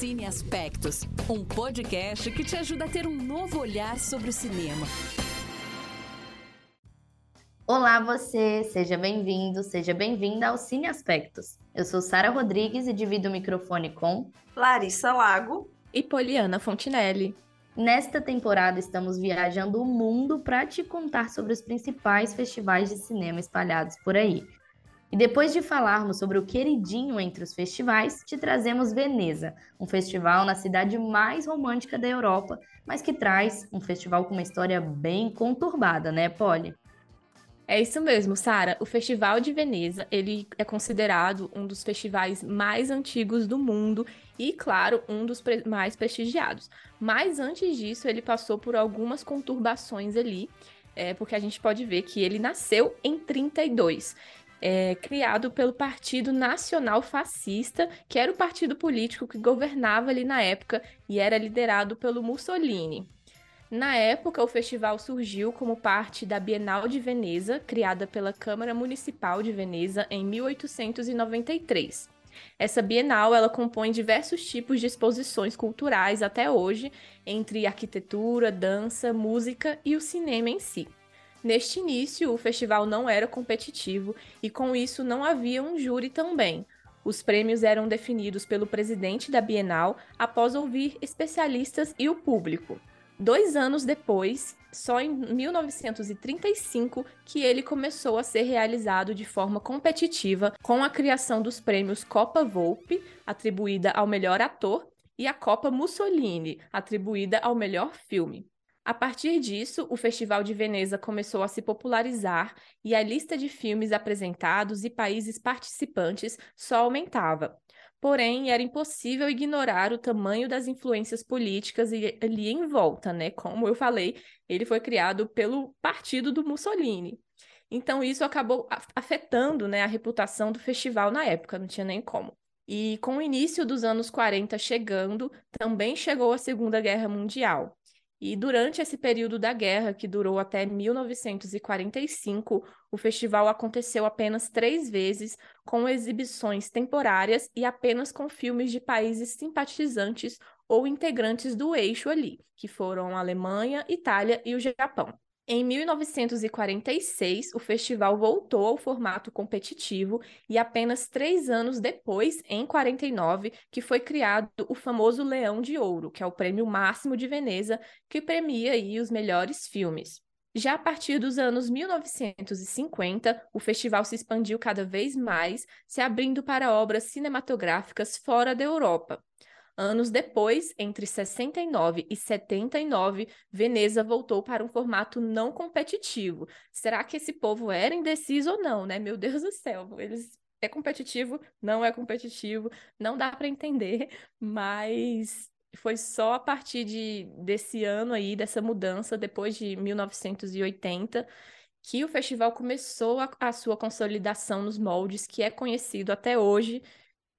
Cine Aspectos, um podcast que te ajuda a ter um novo olhar sobre o cinema. Olá você, seja bem-vindo, seja bem-vinda ao Cine Aspectos. Eu sou Sara Rodrigues e divido o microfone com Larissa Lago e Poliana Fontinelli. Nesta temporada estamos viajando o mundo para te contar sobre os principais festivais de cinema espalhados por aí. E depois de falarmos sobre o queridinho entre os festivais, te trazemos Veneza, um festival na cidade mais romântica da Europa, mas que traz um festival com uma história bem conturbada, né, Polly? É isso mesmo, Sara. O Festival de Veneza, ele é considerado um dos festivais mais antigos do mundo e, claro, um dos pre mais prestigiados. Mas antes disso, ele passou por algumas conturbações ali, é, porque a gente pode ver que ele nasceu em 32 é, criado pelo Partido Nacional Fascista, que era o partido político que governava ali na época e era liderado pelo Mussolini. Na época, o festival surgiu como parte da Bienal de Veneza, criada pela Câmara Municipal de Veneza em 1893. Essa Bienal ela compõe diversos tipos de exposições culturais até hoje, entre arquitetura, dança, música e o cinema em si. Neste início, o festival não era competitivo e, com isso, não havia um júri também. Os prêmios eram definidos pelo presidente da Bienal após ouvir especialistas e o público. Dois anos depois, só em 1935, que ele começou a ser realizado de forma competitiva com a criação dos prêmios Copa Volpe, atribuída ao melhor ator, e a Copa Mussolini, atribuída ao melhor filme. A partir disso, o Festival de Veneza começou a se popularizar e a lista de filmes apresentados e países participantes só aumentava. Porém, era impossível ignorar o tamanho das influências políticas ali em volta, né? Como eu falei, ele foi criado pelo partido do Mussolini. Então, isso acabou afetando né, a reputação do festival na época, não tinha nem como. E com o início dos anos 40 chegando, também chegou a Segunda Guerra Mundial. E durante esse período da guerra, que durou até 1945, o festival aconteceu apenas três vezes, com exibições temporárias e apenas com filmes de países simpatizantes ou integrantes do eixo ali, que foram a Alemanha, Itália e o Japão. Em 1946, o festival voltou ao formato competitivo e apenas três anos depois, em 49, que foi criado o famoso Leão de Ouro, que é o prêmio máximo de Veneza, que premia aí os melhores filmes. Já a partir dos anos 1950, o festival se expandiu cada vez mais, se abrindo para obras cinematográficas fora da Europa. Anos depois, entre 69 e 79, Veneza voltou para um formato não competitivo. Será que esse povo era indeciso ou não, né? Meu Deus do céu, eles é competitivo, não é competitivo, não dá para entender, mas foi só a partir de, desse ano aí, dessa mudança, depois de 1980, que o festival começou a, a sua consolidação nos moldes que é conhecido até hoje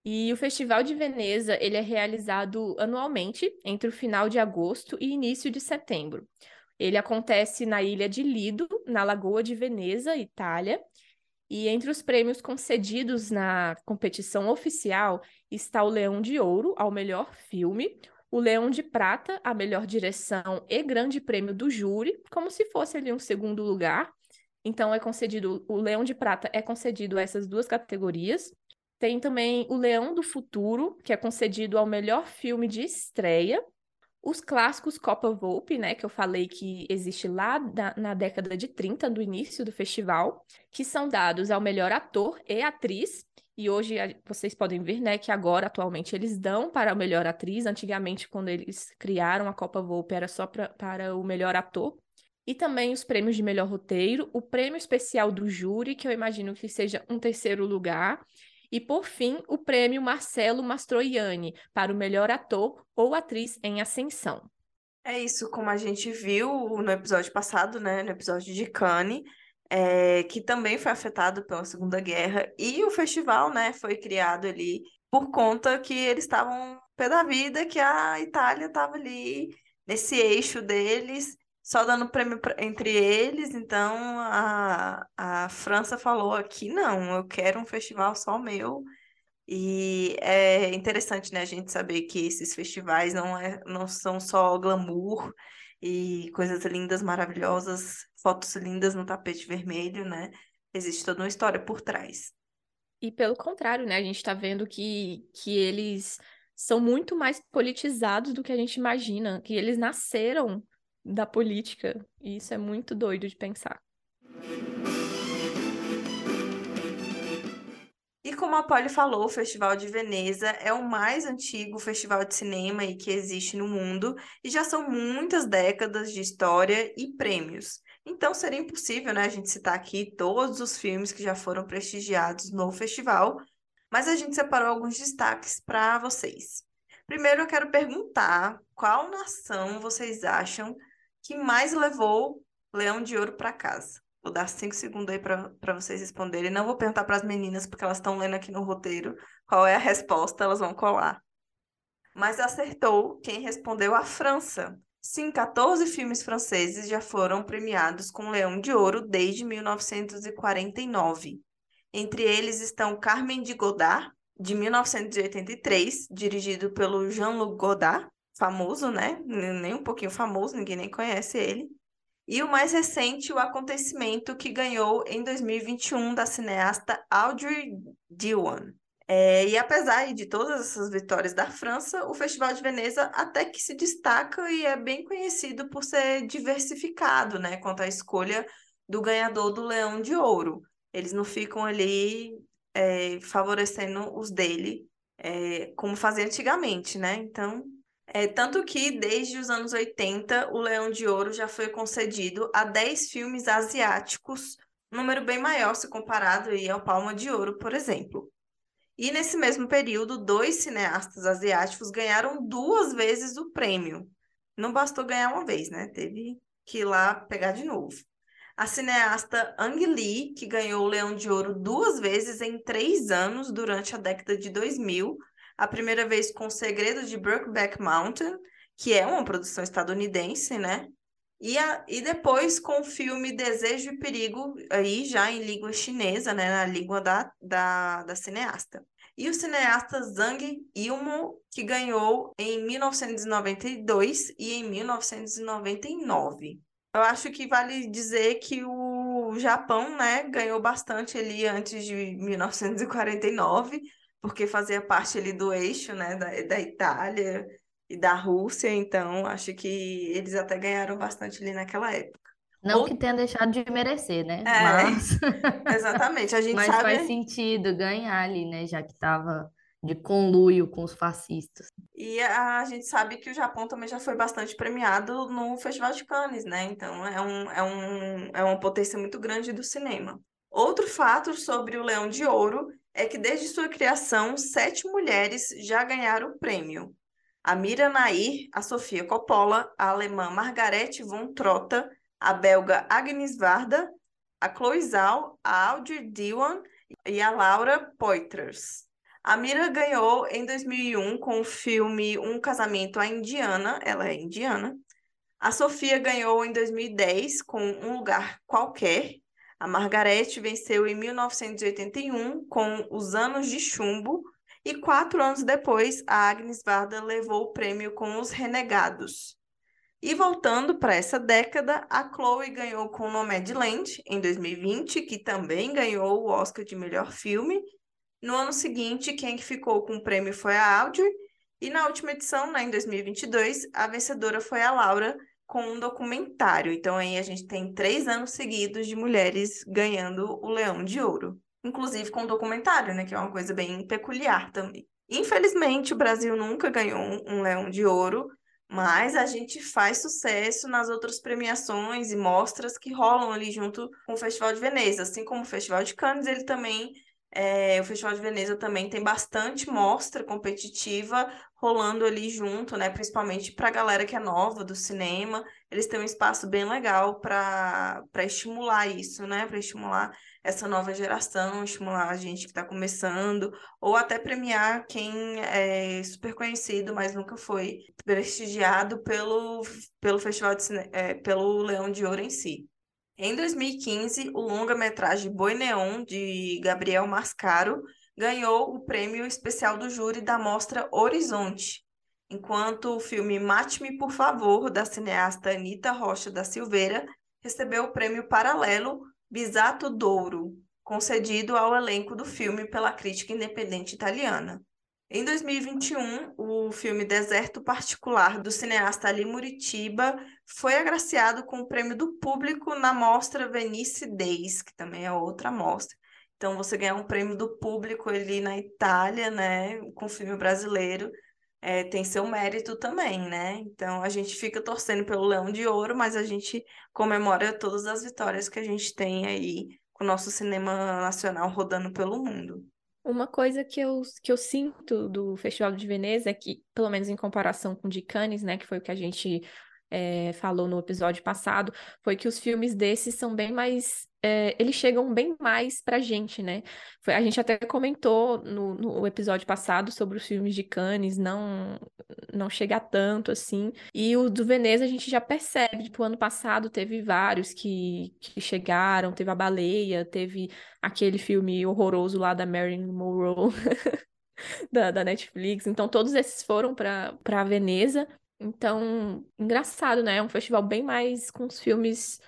e o Festival de Veneza, ele é realizado anualmente entre o final de agosto e início de setembro. Ele acontece na ilha de Lido, na Lagoa de Veneza, Itália. E entre os prêmios concedidos na competição oficial está o Leão de Ouro ao melhor filme, o Leão de Prata a melhor direção e Grande Prêmio do Júri, como se fosse ali um segundo lugar. Então é concedido o Leão de Prata é concedido a essas duas categorias. Tem também o Leão do Futuro, que é concedido ao melhor filme de estreia. Os clássicos Copa Volpe, né, que eu falei que existe lá na, na década de 30, do início do festival, que são dados ao melhor ator e atriz. E hoje vocês podem ver, né, que agora, atualmente, eles dão para a melhor atriz. Antigamente, quando eles criaram a Copa Volpe, era só pra, para o melhor ator. E também os prêmios de melhor roteiro, o prêmio especial do júri, que eu imagino que seja um terceiro lugar, e, por fim, o prêmio Marcelo Mastroianni para o melhor ator ou atriz em ascensão. É isso, como a gente viu no episódio passado, né, no episódio de Cannes, é, que também foi afetado pela Segunda Guerra, e o festival, né, foi criado ali por conta que eles estavam pé da vida, que a Itália estava ali nesse eixo deles, só dando prêmio pra, entre eles, então a, a França falou aqui, não, eu quero um festival só meu, E é interessante, né, a gente saber que esses festivais não, é, não são só glamour e coisas lindas, maravilosas, fotos lindas no tapete vermelho, né? Existe toda uma história por trás. E pelo contrário, né? A gente está vendo que, que eles são muito mais politizados do que a gente imagina, que eles nasceram da política. E isso é muito doido de pensar. E como a Polly falou, o Festival de Veneza é o mais antigo festival de cinema que existe no mundo e já são muitas décadas de história e prêmios. Então seria impossível, né, a gente citar aqui todos os filmes que já foram prestigiados no festival, mas a gente separou alguns destaques para vocês. Primeiro eu quero perguntar qual nação vocês acham que mais levou Leão de Ouro para casa? Vou dar cinco segundos aí para vocês responderem. Não vou perguntar para as meninas, porque elas estão lendo aqui no roteiro qual é a resposta, elas vão colar. Mas acertou quem respondeu a França. Sim, 14 filmes franceses já foram premiados com Leão de Ouro desde 1949. Entre eles estão Carmen de Godard, de 1983, dirigido pelo Jean-Luc Godard, famoso, né? Nem um pouquinho famoso, ninguém nem conhece ele. E o mais recente, o acontecimento que ganhou em 2021 da cineasta Audrey Diwan. É, e apesar de todas essas vitórias da França, o Festival de Veneza até que se destaca e é bem conhecido por ser diversificado, né, quanto à escolha do ganhador do Leão de Ouro. Eles não ficam ali é, favorecendo os dele, é, como fazia antigamente, né? Então, é, tanto que desde os anos 80, o Leão de Ouro já foi concedido a 10 filmes asiáticos, número bem maior se comparado aí ao Palma de Ouro, por exemplo. E nesse mesmo período, dois cineastas asiáticos ganharam duas vezes o prêmio. Não bastou ganhar uma vez, né? Teve que ir lá pegar de novo. A cineasta Ang Lee, que ganhou o Leão de Ouro duas vezes em três anos durante a década de 2000. A primeira vez com O Segredo de Brokeback Mountain, que é uma produção estadunidense, né? E, a, e depois com o filme Desejo e Perigo, aí já em língua chinesa, né? Na língua da, da, da cineasta e o cineasta Zhang Yimou, que ganhou em 1992 e em 1999. Eu acho que vale dizer que o Japão, né, ganhou bastante ali antes de 1949, porque fazia parte ali do eixo, né, da, da Itália e da Rússia, então acho que eles até ganharam bastante ali naquela época. Não Ou... que tenha deixado de merecer, né? É, Mas... exatamente. A gente Mas sabe... faz sentido ganhar ali, né? Já que estava de conluio com os fascistas. E a gente sabe que o Japão também já foi bastante premiado no Festival de Cannes, né? Então é, um, é, um, é uma potência muito grande do cinema. Outro fato sobre o Leão de Ouro é que desde sua criação, sete mulheres já ganharam o prêmio. A Mira Nair, a Sofia Coppola, a alemã Margarete von Trotta, a belga Agnes Varda, a Chloe Zhao, a Audrey Diwan e a Laura Poitras. A Mira ganhou em 2001 com o filme Um Casamento à Indiana, ela é indiana. A Sofia ganhou em 2010 com Um Lugar Qualquer. A Margarete venceu em 1981 com Os Anos de Chumbo. E quatro anos depois, a Agnes Varda levou o prêmio com Os Renegados. E voltando para essa década, a Chloe ganhou com Nomadland em 2020, que também ganhou o Oscar de melhor filme. No ano seguinte, quem ficou com o prêmio foi a Audrey. E na última edição, né, em 2022, a vencedora foi a Laura com um documentário. Então aí a gente tem três anos seguidos de mulheres ganhando o Leão de Ouro. Inclusive com um documentário, né, que é uma coisa bem peculiar também. Infelizmente, o Brasil nunca ganhou um Leão de Ouro, mas a gente faz sucesso nas outras premiações e mostras que rolam ali junto com o Festival de Veneza. Assim como o Festival de Cannes, ele também, é, o Festival de Veneza também tem bastante mostra competitiva rolando ali junto, né? Principalmente para a galera que é nova do cinema. Eles têm um espaço bem legal para estimular isso, né? Para estimular essa nova geração, estimular a gente que está começando, ou até premiar quem é super conhecido, mas nunca foi prestigiado pelo, pelo Festival de Cine... É, pelo Leão de Ouro em si. Em 2015, o longa-metragem Boi Neon, de Gabriel Mascaro, ganhou o prêmio especial do júri da mostra Horizonte, enquanto o filme Mate-me, por favor, da cineasta Anita Rocha da Silveira, recebeu o prêmio paralelo Bisato Douro, concedido ao elenco do filme pela crítica independente italiana. Em 2021, o filme Deserto Particular, do cineasta Ali Muritiba, foi agraciado com o prêmio do público na mostra Venice Days, que também é outra mostra. Então, você ganhar um prêmio do público ali na Itália, né, com filme brasileiro, é, tem seu mérito também, né? Então, a gente fica torcendo pelo Leão de Ouro, mas a gente comemora todas as vitórias que a gente tem aí com o nosso cinema nacional rodando pelo mundo. Uma coisa que eu, que eu sinto do Festival de Veneza é que, pelo menos em comparação com o de Cannes, né, que foi o que a gente é, falou no episódio passado, foi que os filmes desses são bem mais. É, eles chegam bem mais pra gente, né? Foi, a gente até comentou no, no, episódio passado sobre os filmes de Cannes, não, não chega tanto assim. E o do Veneza a gente já percebe, tipo, ano passado teve vários que, que chegaram, teve A Baleia, teve aquele filme horroroso lá da Marilyn Monroe. da, da Netflix. Então, todos esses foram para Veneza. Então, engraçado, né? É um festival bem mais com os filmes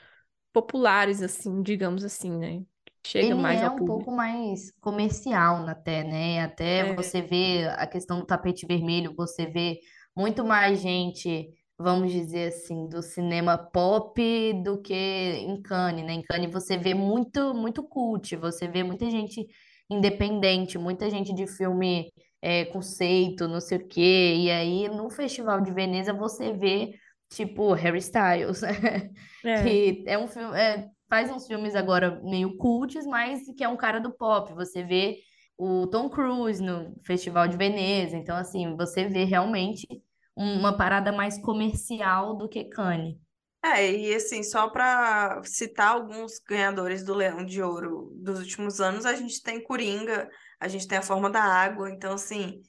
populares, assim, digamos assim, né? Chega Ele mais é ao um público. pouco mais comercial até, né? Até É, você vê a questão do tapete vermelho, você vê muito mais gente, vamos dizer assim, do cinema pop do que em Cannes, né? Em Cannes você vê muito, muito cult, você vê muita gente independente, muita gente de filme é, conceito, não sei o quê. E aí no Festival de Veneza você vê, tipo, Harry Styles, é, que é um filme, é, faz uns filmes agora meio cults, mas que é um cara do pop. Você vê o Tom Cruise no Festival de Veneza. Então, assim, você vê realmente uma parada mais comercial do que Cannes. É, e assim, só para citar alguns ganhadores do Leão de Ouro dos últimos anos, a gente tem Coringa, a gente tem A Forma da Água, então assim,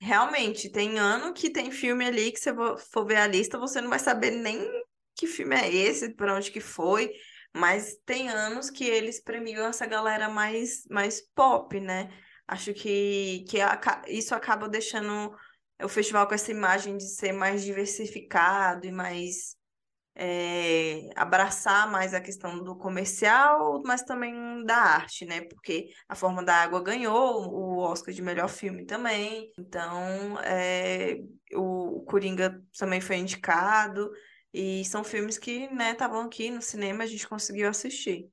realmente tem ano que tem filme ali que você vo- for ver a lista, você não vai saber nem que filme é esse, para onde que foi, mas tem anos que eles premiam essa galera mais, mais pop, né? Acho que, que isso acaba deixando o festival com essa imagem de ser mais diversificado e mais é, abraçar mais a questão do comercial, mas também da arte, né? Porque A Forma da Água ganhou o Oscar de melhor filme também. Então, é, o, Coringa também foi indicado. E são filmes que, né, estavam aqui no cinema, a gente conseguiu assistir.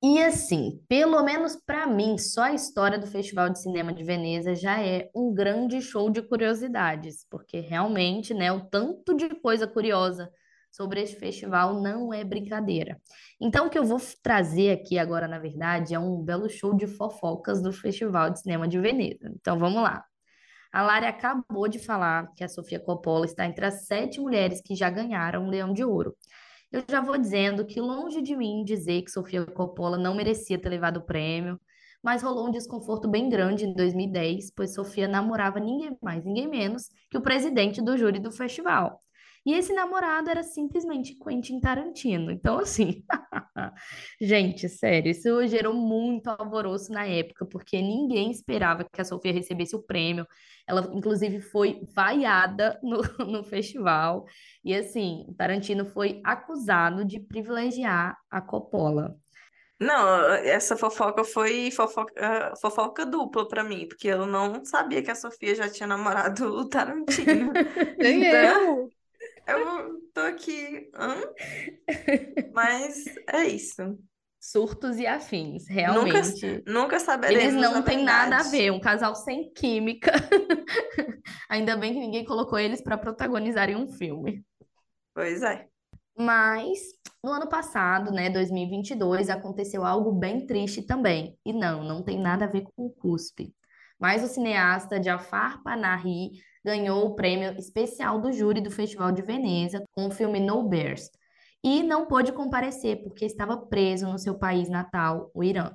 E assim, pelo menos para mim, só a história do Festival de Cinema de Veneza já é um grande show de curiosidades, porque realmente, né, o tanto de coisa curiosa sobre este festival não é brincadeira. Então, o que eu vou trazer aqui agora, na verdade, é um belo show de fofocas do Festival de Cinema de Veneza. Então, vamos lá. A Lari acabou de falar que a Sofia Coppola está entre as sete mulheres que já ganharam o Leão de Ouro. Eu já vou dizendo que longe de mim dizer que Sofia Coppola não merecia ter levado o prêmio, mas rolou um desconforto bem grande em 2010, pois Sofia namorava ninguém mais, ninguém menos que o presidente do júri do festival. E esse namorado era simplesmente Quentin Tarantino. Então, assim, gente, sério, isso gerou muito alvoroço na época, porque ninguém esperava que a Sofia recebesse o prêmio. Ela, inclusive, foi vaiada no, no festival. E assim, Tarantino foi acusado de privilegiar a Coppola. Não, essa fofoca foi fofoca, fofoca dupla pra mim, porque eu não sabia que a Sofia já tinha namorado o Tarantino. nem Então, eu. Eu tô aqui, hã? Mas é isso. Surtos e afins, Nunca, realmente. nunca Eles saberemos a não têm nada a ver, um casal sem química. Ainda bem que ninguém colocou eles para protagonizarem um filme. Pois é. Mas no ano passado, né, 2022, aconteceu algo bem triste também. E não, não tem nada a ver com o cuspe. Mas o cineasta Jafar Panahi ganhou o prêmio especial do júri do Festival de Veneza com o filme No Bears. E não pôde comparecer porque estava preso no seu país natal, o Irã.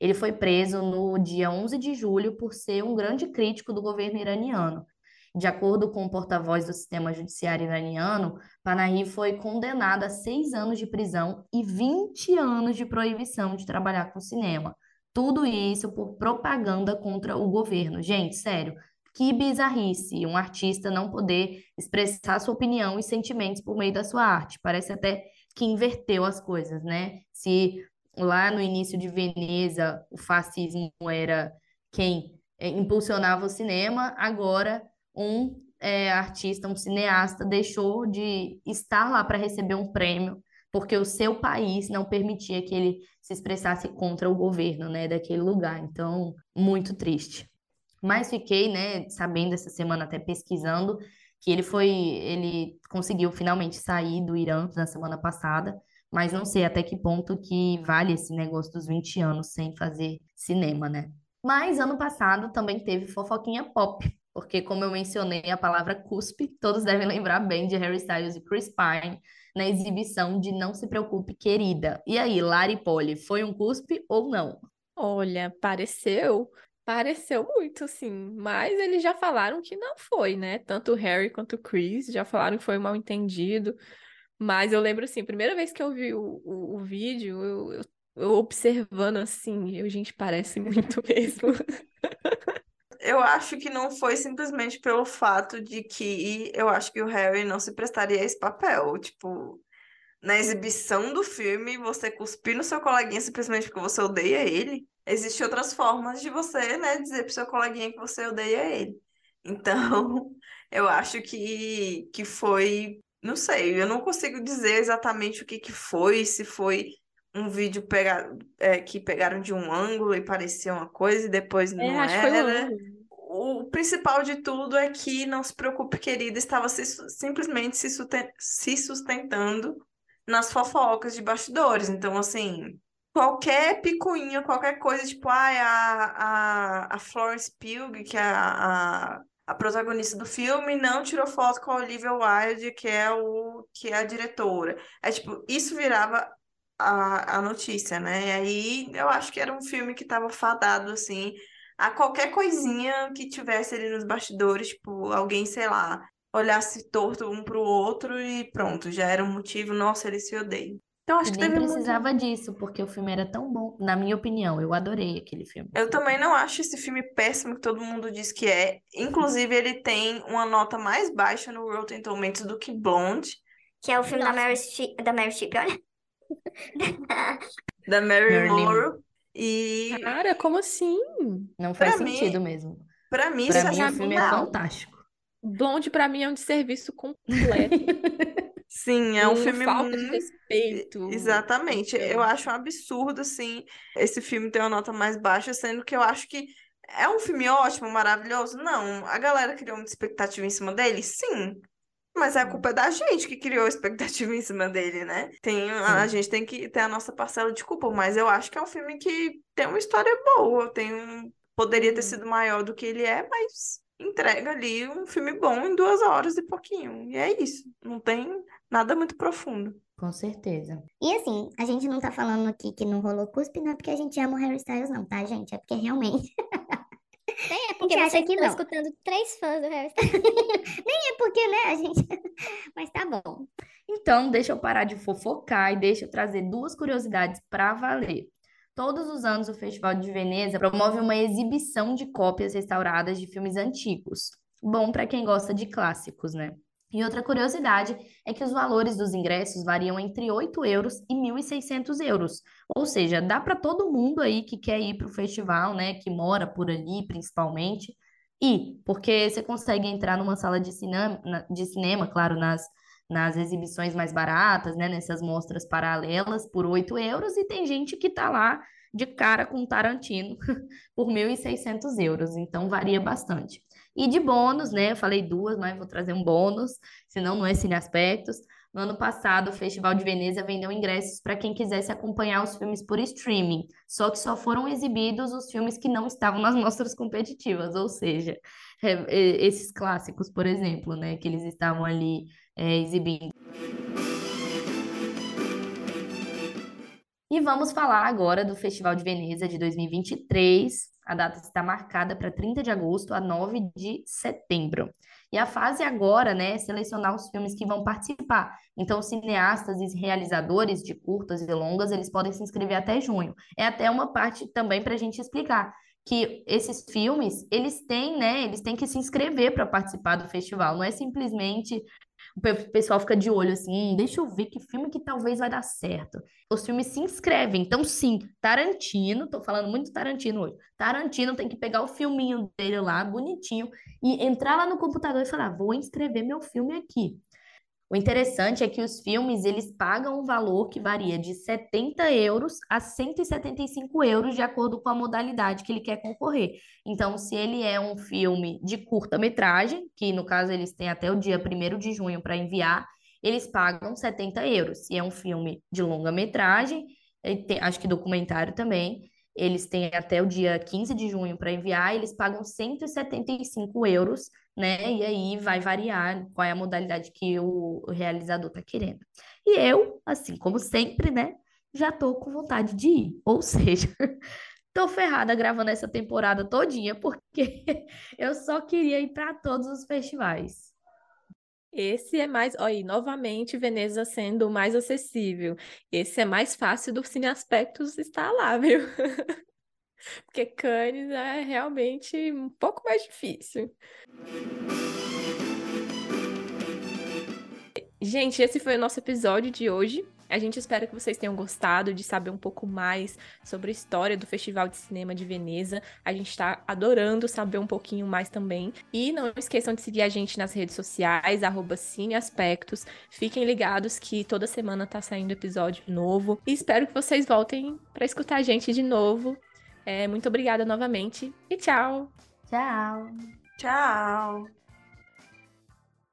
Ele foi preso no dia 11 de julho por ser um grande crítico do governo iraniano. De acordo com o porta-voz do sistema judiciário iraniano, Panahi foi condenada a seis anos de prisão e 20 anos de proibição de trabalhar com cinema. Tudo isso por propaganda contra o governo. Gente, sério, que bizarrice um artista não poder expressar sua opinião e sentimentos por meio da sua arte. Parece até que inverteu as coisas, né? Se lá no início de Veneza o fascismo era quem é, impulsionava o cinema, agora um é, artista, um cineasta deixou de estar lá para receber um prêmio porque o seu país não permitia que ele se expressasse contra o governo, né, daquele lugar. Então, muito triste. Mas fiquei, né, sabendo essa semana até pesquisando que ele foi, ele conseguiu finalmente sair do Irã na semana passada, mas não sei até que ponto que vale esse negócio dos 20 anos sem fazer cinema, né? Mas ano passado também teve fofoquinha pop, porque como eu mencionei a palavra cuspe, todos devem lembrar bem de Harry Styles e Chris Pine na exibição de Não Se Preocupe, Querida. E aí, Lari Polly, foi um cuspe ou não? Olha, pareceu, pareceu muito, sim. Mas eles já falaram que não foi, né? Tanto o Harry quanto o Chris já falaram que foi mal entendido. Mas eu lembro, assim, a primeira vez que eu vi o, o, o vídeo, eu, eu, eu observando assim, eu, gente, parece muito mesmo. eu acho que não foi simplesmente pelo fato de que eu acho que o Harry não se prestaria a esse papel. Tipo, na exibição do filme, você cuspir no seu coleguinha simplesmente porque você odeia ele. Existem outras formas de você, né, dizer pro seu coleguinha que você odeia ele. Então, eu acho que, que foi. Não sei, eu não consigo dizer exatamente o que, que foi, se foi um vídeo pega, é, que pegaram de um ângulo e parecia uma coisa e depois é, não é, era. O principal de tudo é que não se preocupe, querida, estava se, simplesmente se sustentando nas fofocas de bastidores. Então, assim, qualquer picuinha, qualquer coisa, tipo, ah, a, a, Florence Pugh, que é a, a, a protagonista do filme, não tirou foto com a Olivia Wilde, que é, o, que é a diretora. É tipo, isso virava a, a notícia, né? E aí eu acho que era um filme que estava fadado, assim, a qualquer coisinha que tivesse ali nos bastidores, tipo, alguém, sei lá, olhasse torto um pro outro e pronto, já era um motivo, nossa, eles se odeiam. Então acho que nem precisava muito... disso, porque o filme era tão bom, na minha opinião, eu adorei aquele filme. Eu também não acho esse filme péssimo que todo mundo diz que é. Inclusive, ele tem uma nota mais baixa no Rotten Tomatoes do que Blonde. Que é o filme nossa. da Mary Streep, da Mary Streep, olha. da Mary Monroe. E. Cara, como assim? Não faz pra sentido mim, mesmo. Pra mim, pra mim, o filme é fantástico. Blonde, pra mim, é um desserviço completo. Sim, é um, um filme falta muito... de respeito. Exatamente. Eu acho um absurdo, assim, esse filme ter uma nota mais baixa, sendo que eu acho que é um filme ótimo, maravilhoso. Não, a galera criou muita expectativa em cima dele? Sim. Mas a culpa é da gente que criou a expectativa em cima dele, né? Tem, a, a gente tem que ter a nossa parcela de culpa, mas eu acho que é um filme que tem uma história boa, tem um... poderia ter sido maior do que ele é, mas entrega ali um filme bom em duas horas e pouquinho. E é isso. Não tem nada muito profundo. Com certeza. E assim, a gente não tá falando aqui que não rolou cuspe, não é porque a gente ama o Harry Styles, não, tá, gente? É porque realmente Nem é porque você que tá escutando três fãs do Harry Nem é porque, né, a gente... Mas tá bom. Então, deixa eu parar de fofocar e deixa eu trazer duas curiosidades para valer. Todos os anos, o Festival de Veneza promove uma exibição de cópias restauradas de filmes antigos. Bom para quem gosta de clássicos, né? E outra curiosidade é que os valores dos ingressos variam entre 8 euros e 1.600 euros. Ou seja, dá para todo mundo aí que quer ir para o festival, né, que mora por ali principalmente, ir, porque você consegue entrar numa sala de cinema, de cinema claro, nas, nas exibições mais baratas, né, nessas mostras paralelas, por 8 euros, e tem gente que está lá de cara com Tarantino por 1.600 euros, então varia bastante. E de bônus, né? Eu falei duas, mas vou trazer um bônus, senão não é Cine Aspectos. No ano passado, o Festival de Veneza vendeu ingressos para quem quisesse acompanhar os filmes por streaming, só que só foram exibidos os filmes que não estavam nas mostras competitivas, ou seja, esses clássicos, por exemplo, né, que eles estavam ali é, exibindo. E vamos falar agora do Festival de Veneza de 2023, A data está marcada para 30 de agosto a 9 de setembro. E a fase agora, né, é selecionar os filmes que vão participar. Então, cineastas e realizadores de curtas e longas, eles podem se inscrever até junho. É até uma parte também para a gente explicar que esses filmes, eles têm, né, eles têm que se inscrever para participar do festival. Não é simplesmente o pessoal fica de olho assim, deixa eu ver que filme que talvez vai dar certo. Os filmes se inscrevem. Então, sim, Tarantino, tô falando muito Tarantino hoje. Tarantino tem que pegar o filminho dele lá, bonitinho, e entrar lá no computador e falar: vou inscrever meu filme aqui. O interessante é que os filmes eles pagam um valor que varia de 70 euros a 175 euros de acordo com a modalidade que ele quer concorrer. Então, se ele é um filme de curta-metragem, que no caso eles têm até o dia 1 de junho para enviar, eles pagam 70 euros. Se é um filme de longa-metragem, acho que documentário também, eles têm até o dia 15 de junho para enviar, eles pagam 175 euros, né? E aí vai variar qual é a modalidade que o realizador está querendo. E eu, assim como sempre, né, já tô com vontade de ir. Ou seja, tô ferrada gravando essa temporada todinha, porque eu só queria ir para todos os festivais. Esse é mais, olha, novamente Veneza sendo mais acessível. Esse é mais fácil do Cine Aspectos estar lá, viu? Porque Cannes é realmente um pouco mais difícil. Gente, esse foi o nosso episódio de hoje. A gente espera que vocês tenham gostado de saber um pouco mais sobre a história do Festival de Cinema de Veneza. A gente está adorando saber um pouquinho mais também. E não esqueçam de seguir a gente nas redes sociais, cineaspectos. Fiquem ligados que toda semana tá saindo episódio novo. E espero que vocês voltem para escutar a gente de novo. É, muito obrigada novamente e tchau! Tchau! Tchau!